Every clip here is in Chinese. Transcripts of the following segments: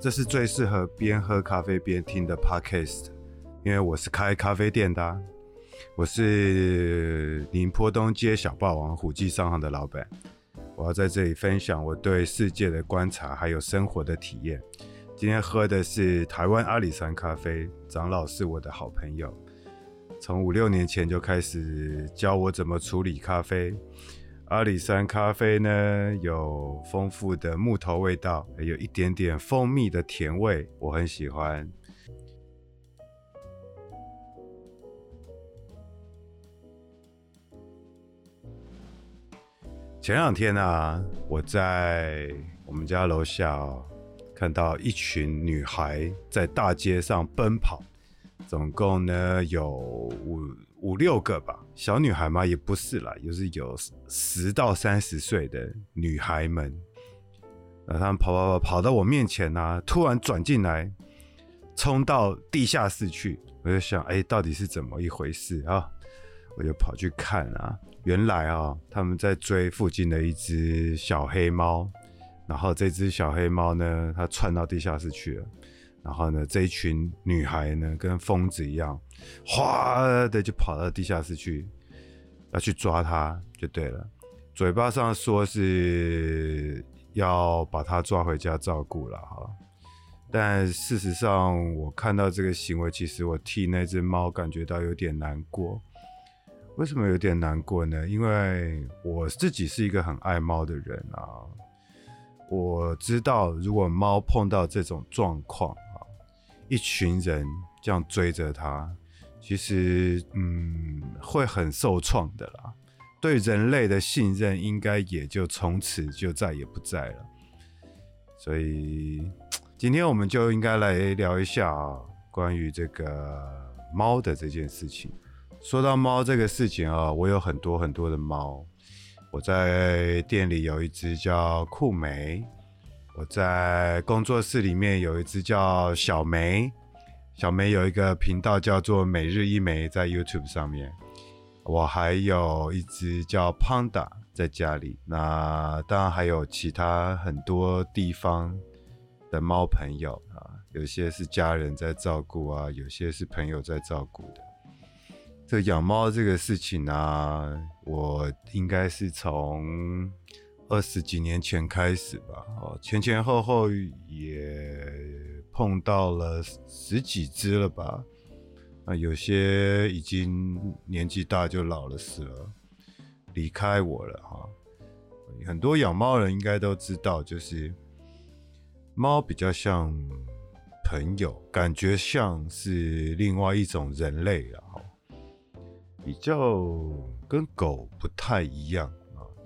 这是最适合边喝咖啡边听的 podcast，因为我是开咖啡店的，我是宁波东街小霸王虎记商行的老板。我要在这里分享我对世界的观察，还有生活的体验。今天喝的是台湾阿里山咖啡，长老是我的好朋友，从五六年前就开始教我怎么处理咖啡。阿里山咖啡呢，有丰富的木头味道，还有一点点蜂蜜的甜味，我很喜欢。前两天啊，我在我们家楼下，看到一群女孩在大街上奔跑，总共呢有五五六个吧，小女孩嘛也不是啦，就是有十到三十岁的女孩们，然后她们跑跑跑跑到我面前啊，突然转进来，冲到地下室去，我就想，哎，到底是怎么一回事啊？我就跑去看啊，原来啊，他们在追附近的一只小黑猫，然后这只小黑猫呢，它窜到地下室去了。然后呢，这一群女孩呢，跟疯子一样，哗的就跑到地下室去，要去抓他就对了。嘴巴上说是要把他抓回家照顾了哈，但事实上，我看到这个行为，其实我替那只猫感觉到有点难过。为什么有点难过呢？因为我自己是一个很爱猫的人啊，我知道如果猫碰到这种状况。一群人这样追着他，其实嗯会很受创的啦。对人类的信任应该也就从此就再也不在了。所以今天我们就应该来聊一下啊，关于这个猫的这件事情。说到猫这个事情啊，我有很多很多的猫。我在店里有一只叫酷梅。我在工作室里面有一只叫小梅，小梅有一个频道叫做每日一梅，在 YouTube 上面。我还有一只叫 Panda 在家里，那当然还有其他很多地方的猫朋友啊，有些是家人在照顾啊，有些是朋友在照顾的。这养猫这个事情呢、啊，我应该是从。二十几年前开始吧，哦，前前后后也碰到了十几只了吧，啊，有些已经年纪大就老了死了，离开我了哈。很多养猫人应该都知道，就是猫比较像朋友，感觉像是另外一种人类啊，比较跟狗不太一样。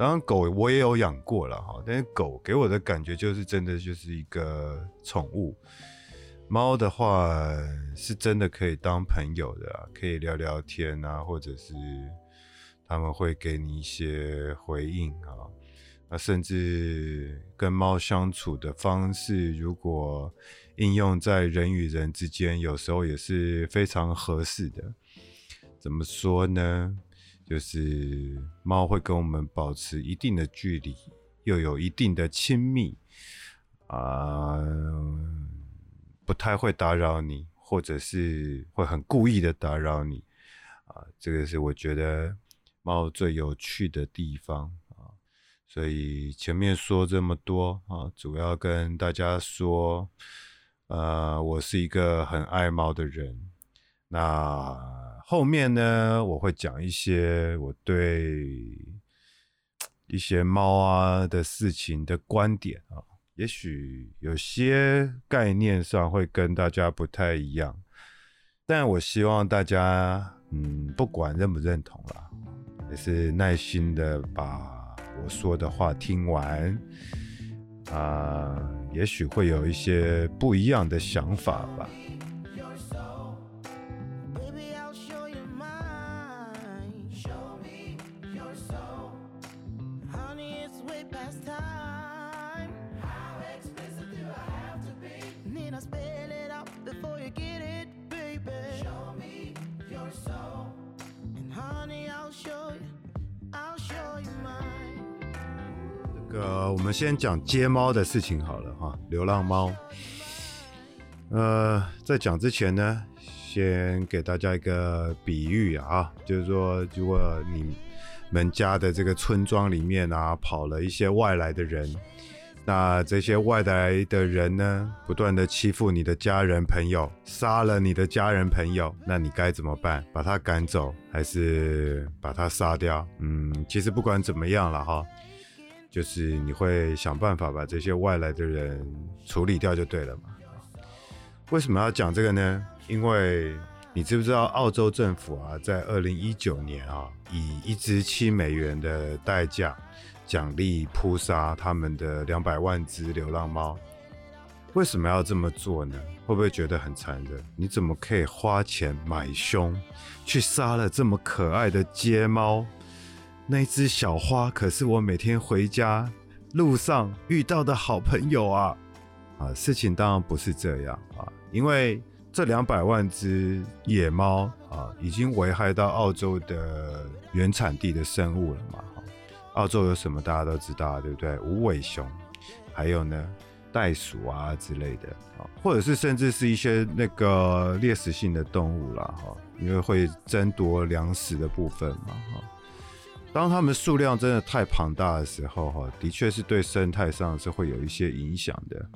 当然，狗我也有养过了哈，但是狗给我的感觉就是真的就是一个宠物。猫的话是真的可以当朋友的，可以聊聊天啊，或者是他们会给你一些回应啊。那甚至跟猫相处的方式，如果应用在人与人之间，有时候也是非常合适的。怎么说呢？就是猫会跟我们保持一定的距离，又有一定的亲密啊，不太会打扰你，或者是会很故意的打扰你啊。这个是我觉得猫最有趣的地方啊。所以前面说这么多啊，主要跟大家说，呃，我是一个很爱猫的人。那。后面呢，我会讲一些我对一些猫啊的事情的观点啊，也许有些概念上会跟大家不太一样，但我希望大家，嗯，不管认不认同啦，也是耐心的把我说的话听完，啊，也许会有一些不一样的想法吧。呃，我们先讲街猫的事情好了哈。流浪猫，呃，在讲之前呢，先给大家一个比喻啊，就是说，如果你们家的这个村庄里面啊，跑了一些外来的人。那这些外来的人呢，不断的欺负你的家人朋友，杀了你的家人朋友，那你该怎么办？把他赶走，还是把他杀掉？嗯，其实不管怎么样了哈，就是你会想办法把这些外来的人处理掉就对了嘛。为什么要讲这个呢？因为你知不知道澳洲政府啊，在二零一九年啊，以一支七美元的代价。奖励扑杀他们的两百万只流浪猫，为什么要这么做呢？会不会觉得很残忍？你怎么可以花钱买凶，去杀了这么可爱的街猫？那只小花可是我每天回家路上遇到的好朋友啊！啊，事情当然不是这样啊，因为这两百万只野猫啊，已经危害到澳洲的原产地的生物了嘛。澳洲有什么大家都知道，对不对？无尾熊，还有呢，袋鼠啊之类的啊，或者是甚至是一些那个猎食性的动物啦，哈，因为会争夺粮食的部分嘛，哈。当它们数量真的太庞大的时候，哈，的确是对生态上是会有一些影响的。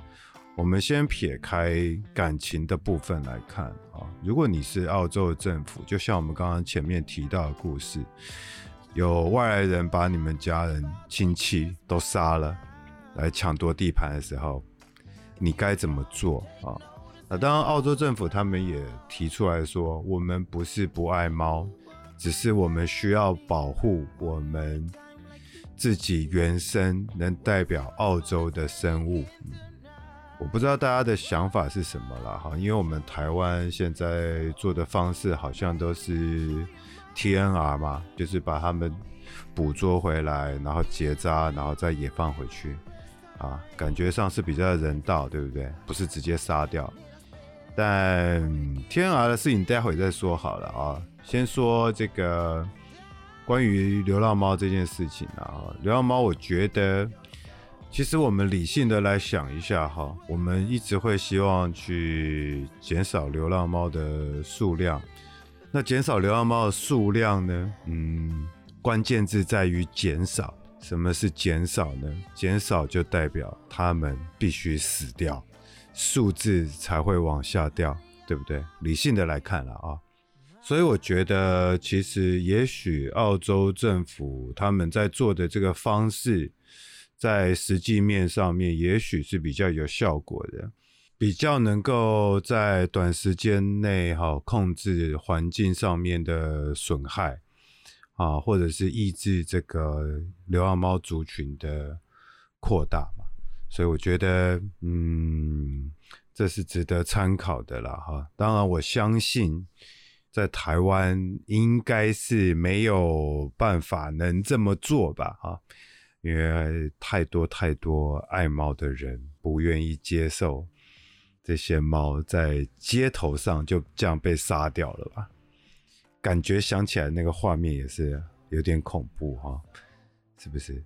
我们先撇开感情的部分来看啊，如果你是澳洲的政府，就像我们刚刚前面提到的故事。有外来人把你们家人亲戚都杀了，来抢夺地盘的时候，你该怎么做啊？那当然，澳洲政府他们也提出来说，我们不是不爱猫，只是我们需要保护我们自己原生能代表澳洲的生物。我不知道大家的想法是什么了哈，因为我们台湾现在做的方式好像都是。TNR 嘛，就是把它们捕捉回来，然后结扎，然后再野放回去，啊，感觉上是比较人道，对不对？不是直接杀掉。但 TNR 的事情待会再说好了啊，先说这个关于流浪猫这件事情啊，流浪猫，我觉得其实我们理性的来想一下哈，我们一直会希望去减少流浪猫的数量。那减少流浪猫的数量呢？嗯，关键字在于减少。什么是减少呢？减少就代表它们必须死掉，数字才会往下掉，对不对？理性的来看了啊，所以我觉得其实也许澳洲政府他们在做的这个方式，在实际面上面也许是比较有效果的。比较能够在短时间内哈控制环境上面的损害啊，或者是抑制这个流浪猫族群的扩大嘛，所以我觉得嗯，这是值得参考的啦哈。当然，我相信在台湾应该是没有办法能这么做吧哈，因为太多太多爱猫的人不愿意接受。这些猫在街头上就这样被杀掉了吧？感觉想起来那个画面也是有点恐怖哈，是不是？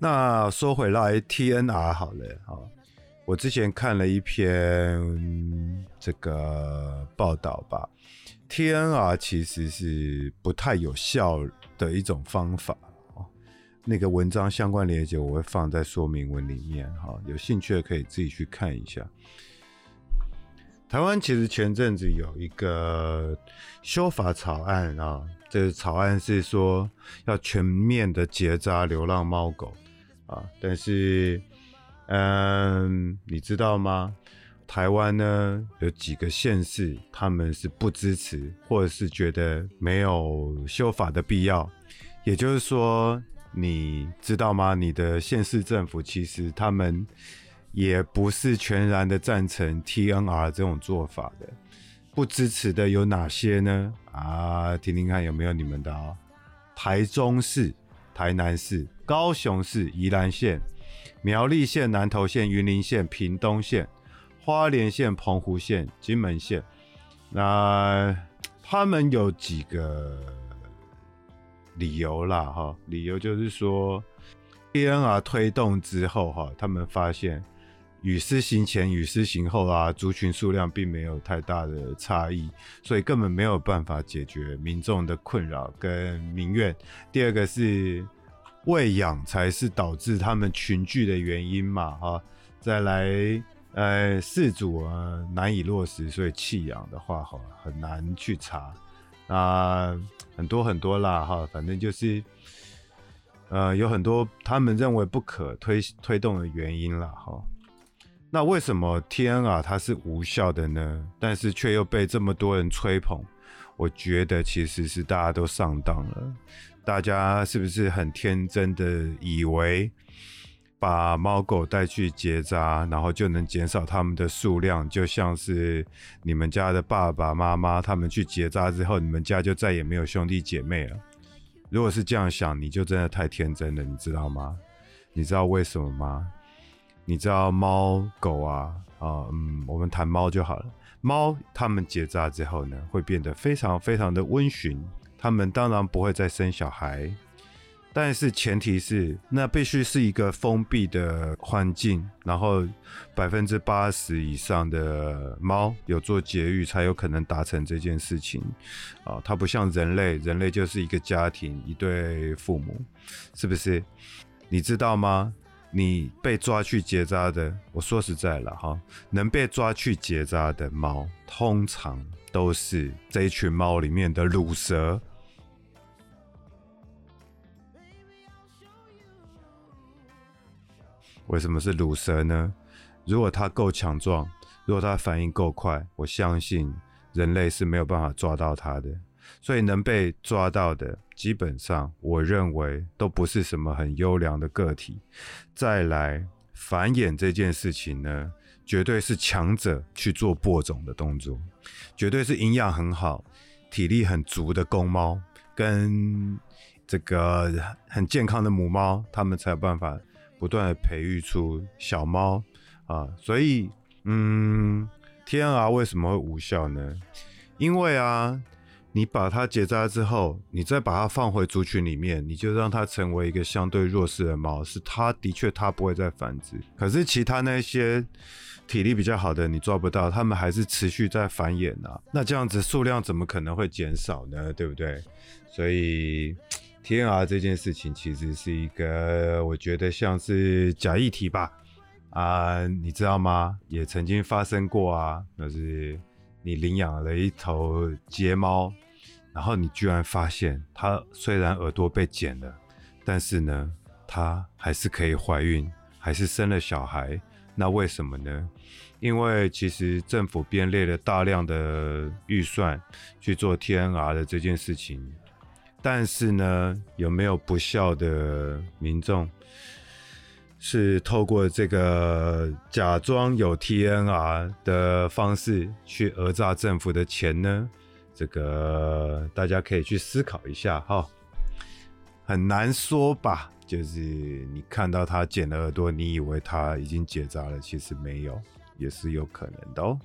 那说回来，TNR 好了哈，我之前看了一篇这个报道吧，TNR 其实是不太有效的一种方法，那个文章相关连接我会放在说明文里面哈，有兴趣的可以自己去看一下。台湾其实前阵子有一个修法草案啊，这个草案是说要全面的结扎流浪猫狗啊，但是嗯，你知道吗？台湾呢，有几个县市，他们是不支持，或者是觉得没有修法的必要。也就是说，你知道吗？你的县市政府其实他们也不是全然的赞成 TNR 这种做法的。不支持的有哪些呢？啊，听听看有没有你们的哦。台中市、台南市、高雄市、宜兰县、苗栗县、南投县、云林县、屏东县。花莲县、澎湖县、金门县，那他们有几个理由啦，哈，理由就是说，TNR 推动之后，哈，他们发现与施行前与施行后啊，族群数量并没有太大的差异，所以根本没有办法解决民众的困扰跟民怨。第二个是喂养才是导致他们群聚的原因嘛，哈，再来。呃，事主啊难以落实，所以弃养的话哈很难去查啊，很多很多啦哈，反正就是呃有很多他们认为不可推推动的原因啦哈。那为什么 TNR 它是无效的呢？但是却又被这么多人吹捧？我觉得其实是大家都上当了，大家是不是很天真的以为？把猫狗带去结扎，然后就能减少它们的数量，就像是你们家的爸爸妈妈他们去结扎之后，你们家就再也没有兄弟姐妹了。如果是这样想，你就真的太天真了，你知道吗？你知道为什么吗？你知道猫狗啊啊嗯，我们谈猫就好了。猫它们结扎之后呢，会变得非常非常的温驯，它们当然不会再生小孩。但是前提是，那必须是一个封闭的环境，然后百分之八十以上的猫有做节育，才有可能达成这件事情。啊，它不像人类，人类就是一个家庭，一对父母，是不是？你知道吗？你被抓去结扎的，我说实在了哈，能被抓去结扎的猫，通常都是这一群猫里面的乳蛇。为什么是乳蛇呢？如果它够强壮，如果它反应够快，我相信人类是没有办法抓到它的。所以能被抓到的，基本上我认为都不是什么很优良的个体。再来繁衍这件事情呢，绝对是强者去做播种的动作，绝对是营养很好、体力很足的公猫跟这个很健康的母猫，它们才有办法。不断的培育出小猫啊，所以嗯天啊为什么会无效呢？因为啊，你把它结扎之后，你再把它放回族群里面，你就让它成为一个相对弱势的猫，是它的确它不会再繁殖。可是其他那些体力比较好的，你抓不到，它们还是持续在繁衍啊。那这样子数量怎么可能会减少呢？对不对？所以。TNR 这件事情其实是一个，我觉得像是假议题吧，啊，你知道吗？也曾经发生过啊，就是你领养了一头街猫，然后你居然发现它虽然耳朵被剪了，但是呢，它还是可以怀孕，还是生了小孩。那为什么呢？因为其实政府编列了大量的预算去做 TNR 的这件事情。但是呢，有没有不孝的民众是透过这个假装有 TNR 的方式去讹诈政府的钱呢？这个大家可以去思考一下哈，很难说吧？就是你看到他剪了耳朵，你以为他已经结扎了，其实没有，也是有可能的哦。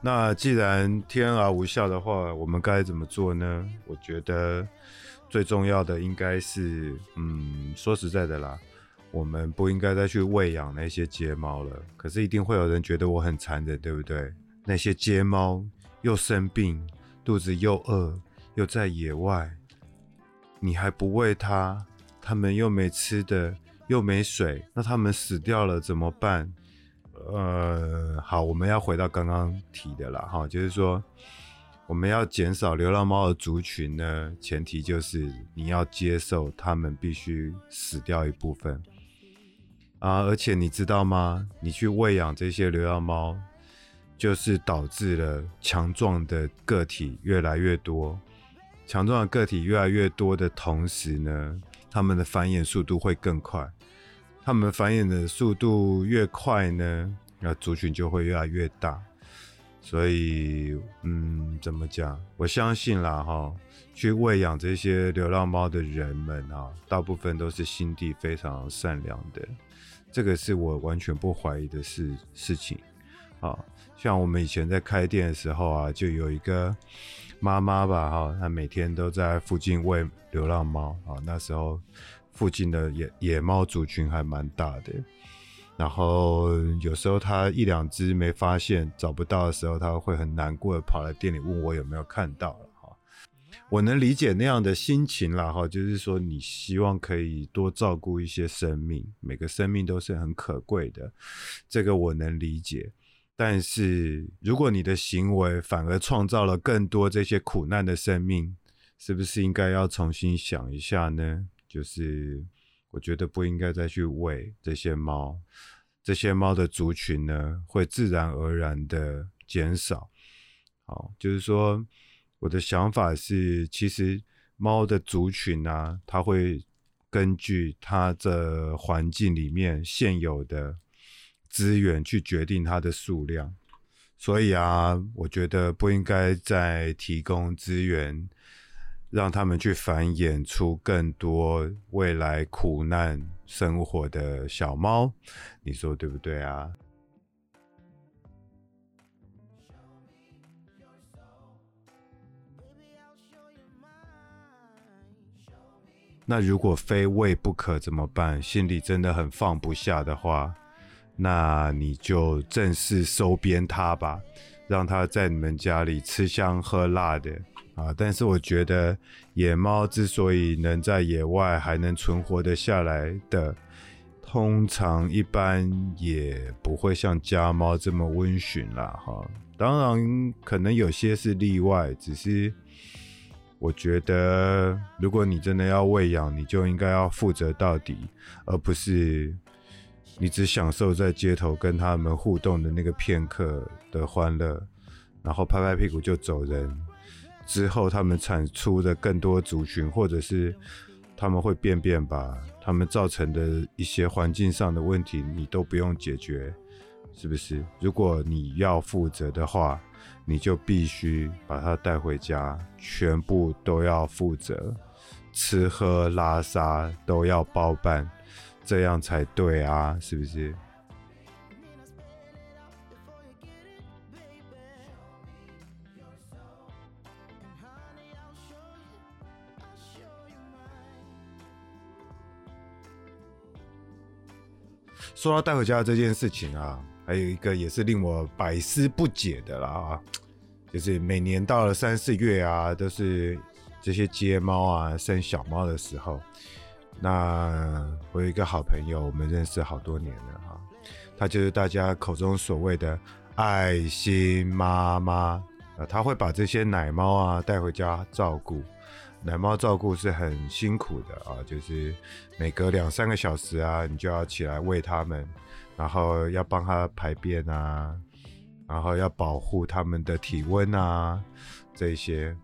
那既然天而无效的话，我们该怎么做呢？我觉得最重要的应该是，嗯，说实在的啦，我们不应该再去喂养那些街猫了。可是一定会有人觉得我很残忍，对不对？那些街猫又生病，肚子又饿，又在野外，你还不喂它，它们又没吃的，又没水，那它们死掉了怎么办？呃，好，我们要回到刚刚提的了哈，就是说我们要减少流浪猫的族群呢，前提就是你要接受它们必须死掉一部分啊，而且你知道吗？你去喂养这些流浪猫，就是导致了强壮的个体越来越多，强壮的个体越来越多的同时呢，它们的繁衍速度会更快。他们繁衍的速度越快呢，那族群就会越来越大。所以，嗯，怎么讲？我相信啦，哈，去喂养这些流浪猫的人们啊，大部分都是心地非常善良的，这个是我完全不怀疑的事事情。啊，像我们以前在开店的时候啊，就有一个妈妈吧，哈，她每天都在附近喂流浪猫啊，那时候附近的野野猫族群还蛮大的。然后有时候他一两只没发现找不到的时候，他会很难过的跑来店里问我有没有看到了哈。我能理解那样的心情啦哈，就是说你希望可以多照顾一些生命，每个生命都是很可贵的，这个我能理解。但是如果你的行为反而创造了更多这些苦难的生命，是不是应该要重新想一下呢？就是。我觉得不应该再去喂这些猫，这些猫的族群呢，会自然而然的减少。好，就是说，我的想法是，其实猫的族群啊，它会根据它的环境里面现有的资源去决定它的数量。所以啊，我觉得不应该再提供资源。让他们去繁衍出更多未来苦难生活的小猫，你说对不对啊？那如果非喂不可怎么办？心里真的很放不下的话，那你就正式收编它吧，让它在你们家里吃香喝辣的。啊！但是我觉得野猫之所以能在野外还能存活得下来的，通常一般也不会像家猫这么温驯啦。哈，当然可能有些是例外，只是我觉得如果你真的要喂养，你就应该要负责到底，而不是你只享受在街头跟他们互动的那个片刻的欢乐，然后拍拍屁股就走人。之后，他们产出的更多族群，或者是他们会便便吧，他们造成的一些环境上的问题，你都不用解决，是不是？如果你要负责的话，你就必须把它带回家，全部都要负责，吃喝拉撒都要包办，这样才对啊，是不是？说到带回家的这件事情啊，还有一个也是令我百思不解的啦，就是每年到了三四月啊，都是这些街猫啊生小猫的时候。那我有一个好朋友，我们认识好多年了哈，他就是大家口中所谓的爱心妈妈啊，他会把这些奶猫啊带回家照顾。奶猫照顾是很辛苦的啊，就是每隔两三个小时啊，你就要起来喂它们，然后要帮它排便啊，然后要保护它们的体温啊，这些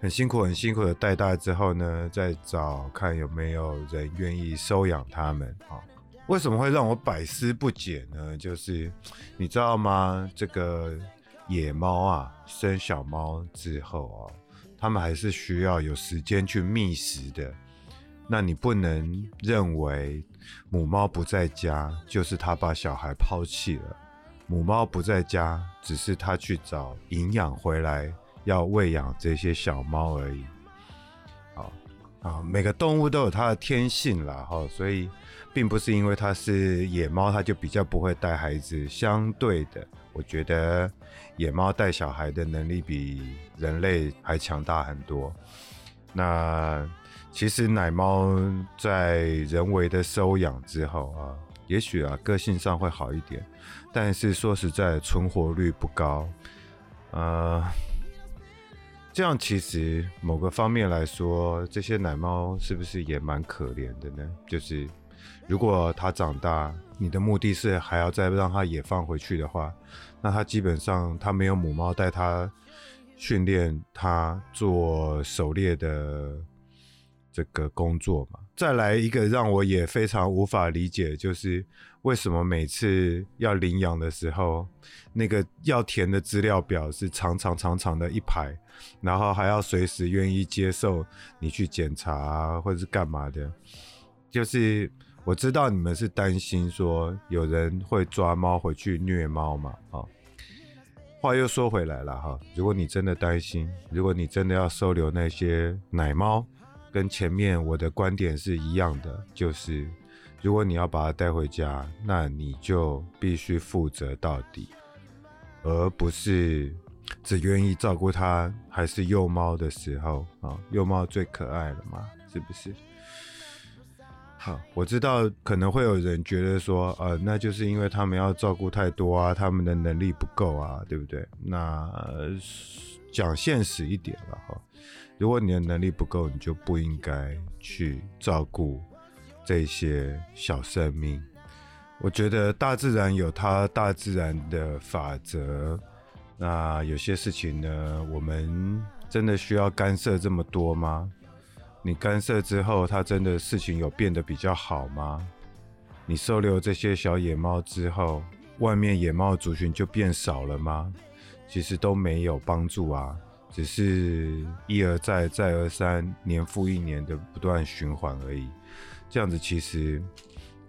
很辛苦很辛苦的带大之后呢，再找看有没有人愿意收养它们啊。为什么会让我百思不解呢？就是你知道吗？这个野猫啊，生小猫之后啊。他们还是需要有时间去觅食的，那你不能认为母猫不在家就是它把小孩抛弃了，母猫不在家只是它去找营养回来要喂养这些小猫而已。好啊，每个动物都有它的天性啦，哈，所以并不是因为它是野猫，它就比较不会带孩子，相对的。我觉得野猫带小孩的能力比人类还强大很多。那其实奶猫在人为的收养之后啊，也许啊个性上会好一点，但是说实在，存活率不高。呃，这样其实某个方面来说，这些奶猫是不是也蛮可怜的呢？就是如果它长大，你的目的是还要再让它也放回去的话。那它基本上，它没有母猫带它训练它做狩猎的这个工作嘛。再来一个让我也非常无法理解，就是为什么每次要领养的时候，那个要填的资料表是长长长长的一排，然后还要随时愿意接受你去检查，或者是干嘛的。就是我知道你们是担心说有人会抓猫回去虐猫嘛，啊。话又说回来了哈，如果你真的担心，如果你真的要收留那些奶猫，跟前面我的观点是一样的，就是如果你要把它带回家，那你就必须负责到底，而不是只愿意照顾它还是幼猫的时候啊，幼猫最可爱了嘛，是不是？好，我知道可能会有人觉得说，呃，那就是因为他们要照顾太多啊，他们的能力不够啊，对不对？那讲现实一点了哈，如果你的能力不够，你就不应该去照顾这些小生命。我觉得大自然有它大自然的法则，那有些事情呢，我们真的需要干涉这么多吗？你干涉之后，它真的事情有变得比较好吗？你收留这些小野猫之后，外面野猫族群就变少了吗？其实都没有帮助啊，只是一而再、再而三、年复一年的不断循环而已。这样子其实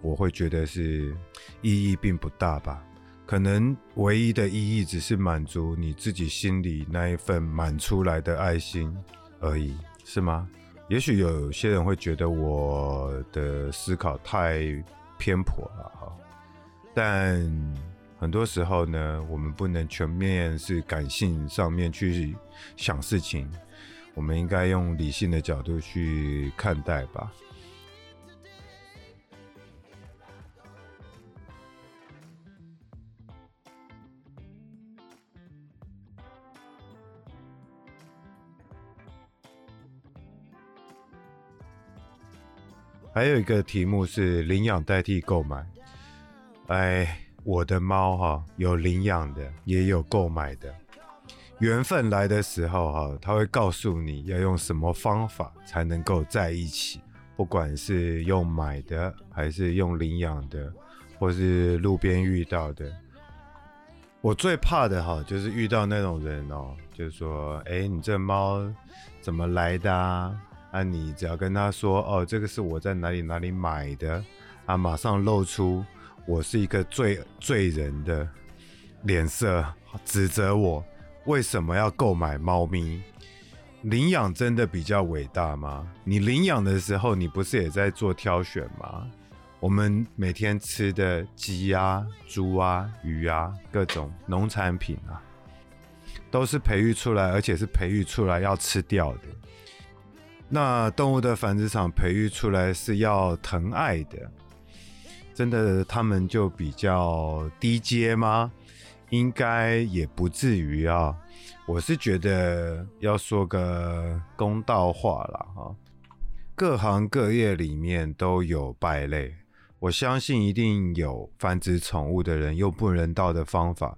我会觉得是意义并不大吧？可能唯一的意义只是满足你自己心里那一份满出来的爱心而已，是吗？也许有些人会觉得我的思考太偏颇了哈，但很多时候呢，我们不能全面是感性上面去想事情，我们应该用理性的角度去看待吧。还有一个题目是领养代替购买。哎，我的猫哈，有领养的，也有购买的。缘分来的时候哈，它会告诉你要用什么方法才能够在一起，不管是用买的，还是用领养的，或是路边遇到的。我最怕的哈，就是遇到那种人哦，就是说，哎，你这猫怎么来的啊？啊，你只要跟他说哦，这个是我在哪里哪里买的，啊，马上露出我是一个罪罪人的脸色，指责我为什么要购买猫咪。领养真的比较伟大吗？你领养的时候，你不是也在做挑选吗？我们每天吃的鸡啊、猪啊、鱼啊，各种农产品啊，都是培育出来，而且是培育出来要吃掉的。那动物的繁殖场培育出来是要疼爱的，真的他们就比较低阶吗？应该也不至于啊。我是觉得要说个公道话啦哈，各行各业里面都有败类，我相信一定有繁殖宠物的人用不人道的方法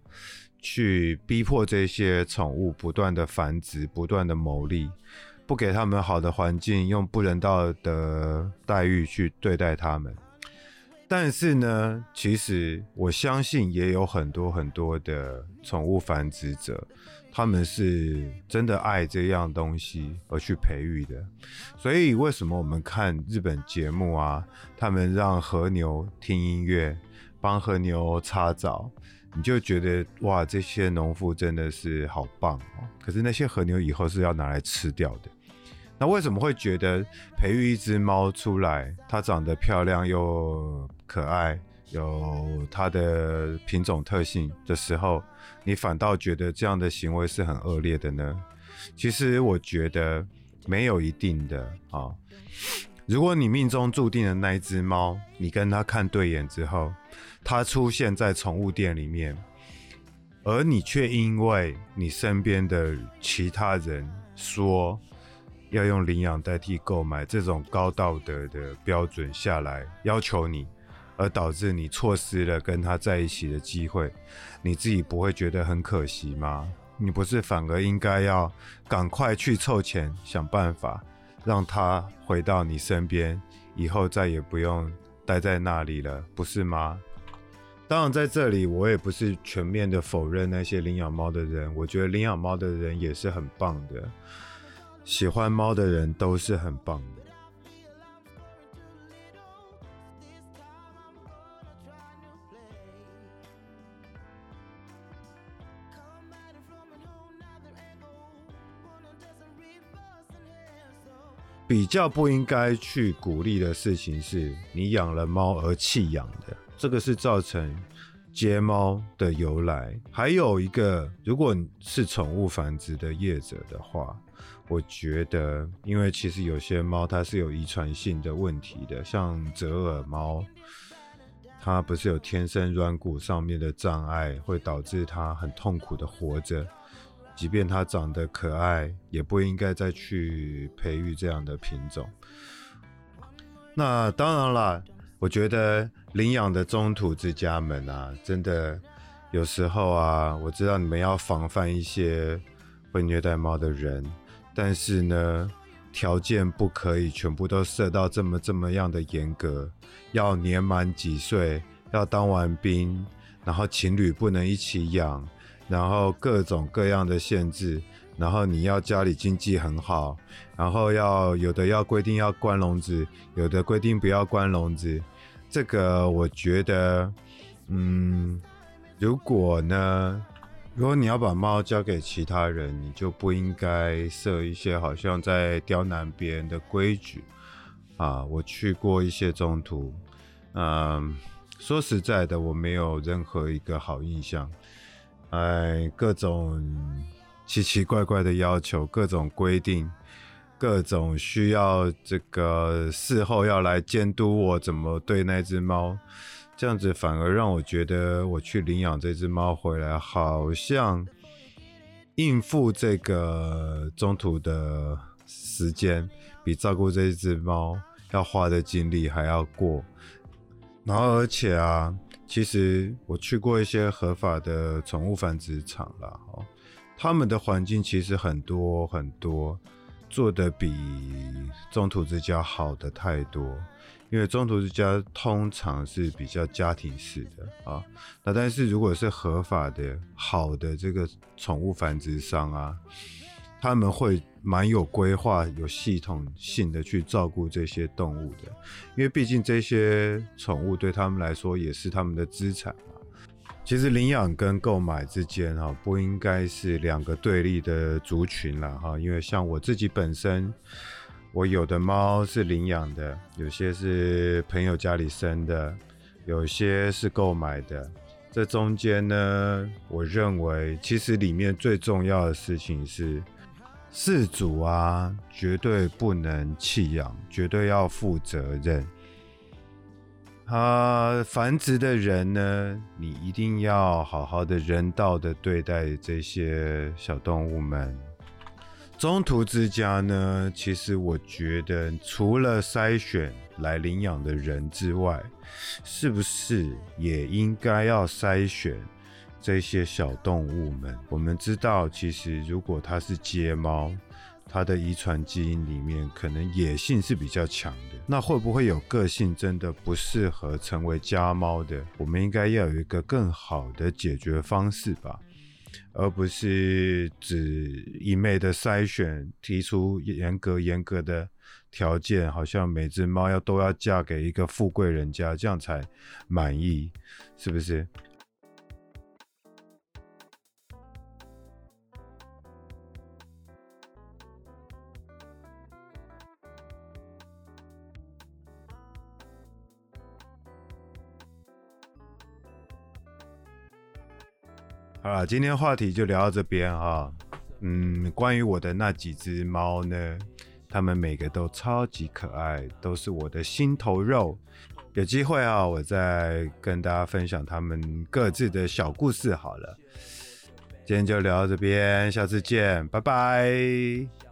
去逼迫这些宠物不断的繁殖，不断的牟利。不给他们好的环境，用不人道的待遇去对待他们。但是呢，其实我相信也有很多很多的宠物繁殖者，他们是真的爱这样东西而去培育的。所以为什么我们看日本节目啊，他们让和牛听音乐，帮和牛擦澡。你就觉得哇，这些农夫真的是好棒哦！可是那些和牛以后是要拿来吃掉的。那为什么会觉得培育一只猫出来，它长得漂亮又可爱，有它的品种特性的时候，你反倒觉得这样的行为是很恶劣的呢？其实我觉得没有一定的啊。如果你命中注定的那一只猫，你跟它看对眼之后，它出现在宠物店里面，而你却因为你身边的其他人说要用领养代替购买这种高道德的标准下来要求你，而导致你错失了跟他在一起的机会，你自己不会觉得很可惜吗？你不是反而应该要赶快去凑钱想办法，让它回到你身边，以后再也不用待在那里了，不是吗？当然，在这里我也不是全面的否认那些领养猫的人，我觉得领养猫的人也是很棒的，喜欢猫的人都是很棒的。比较不应该去鼓励的事情是，你养了猫而弃养的，这个是造成街猫的由来。还有一个，如果是宠物繁殖的业者的话，我觉得，因为其实有些猫它是有遗传性的问题的，像折耳猫，它不是有天生软骨上面的障碍，会导致它很痛苦的活着。即便它长得可爱，也不应该再去培育这样的品种。那当然了，我觉得领养的中途之家们啊，真的有时候啊，我知道你们要防范一些会虐待猫的人，但是呢，条件不可以全部都设到这么这么样的严格，要年满几岁，要当完兵，然后情侣不能一起养。然后各种各样的限制，然后你要家里经济很好，然后要有的要规定要关笼子，有的规定不要关笼子。这个我觉得，嗯，如果呢，如果你要把猫交给其他人，你就不应该设一些好像在刁难别人的规矩啊。我去过一些中途，嗯，说实在的，我没有任何一个好印象。哎，各种奇奇怪怪的要求，各种规定，各种需要这个事后要来监督我怎么对那只猫，这样子反而让我觉得我去领养这只猫回来，好像应付这个中途的时间，比照顾这只猫要花的精力还要过，然后而且啊。其实我去过一些合法的宠物繁殖场了，哦，他们的环境其实很多很多，做的比中途之家好的太多。因为中途之家通常是比较家庭式的啊，那但是如果是合法的好的这个宠物繁殖商啊。他们会蛮有规划、有系统性的去照顾这些动物的，因为毕竟这些宠物对他们来说也是他们的资产嘛。其实领养跟购买之间哈，不应该是两个对立的族群啦哈。因为像我自己本身，我有的猫是领养的，有些是朋友家里生的，有些是购买的。这中间呢，我认为其实里面最重要的事情是。饲主啊，绝对不能弃养，绝对要负责任。啊，繁殖的人呢，你一定要好好的人道的对待这些小动物们。中途之家呢，其实我觉得除了筛选来领养的人之外，是不是也应该要筛选？这些小动物们，我们知道，其实如果它是街猫，它的遗传基因里面可能野性是比较强的。那会不会有个性真的不适合成为家猫的？我们应该要有一个更好的解决方式吧，而不是只一昧的筛选，提出严格严格的条件，好像每只猫要都要嫁给一个富贵人家，这样才满意，是不是？好了，今天话题就聊到这边啊。嗯，关于我的那几只猫呢，它们每个都超级可爱，都是我的心头肉。有机会啊，我再跟大家分享它们各自的小故事好了。今天就聊到这边，下次见，拜拜。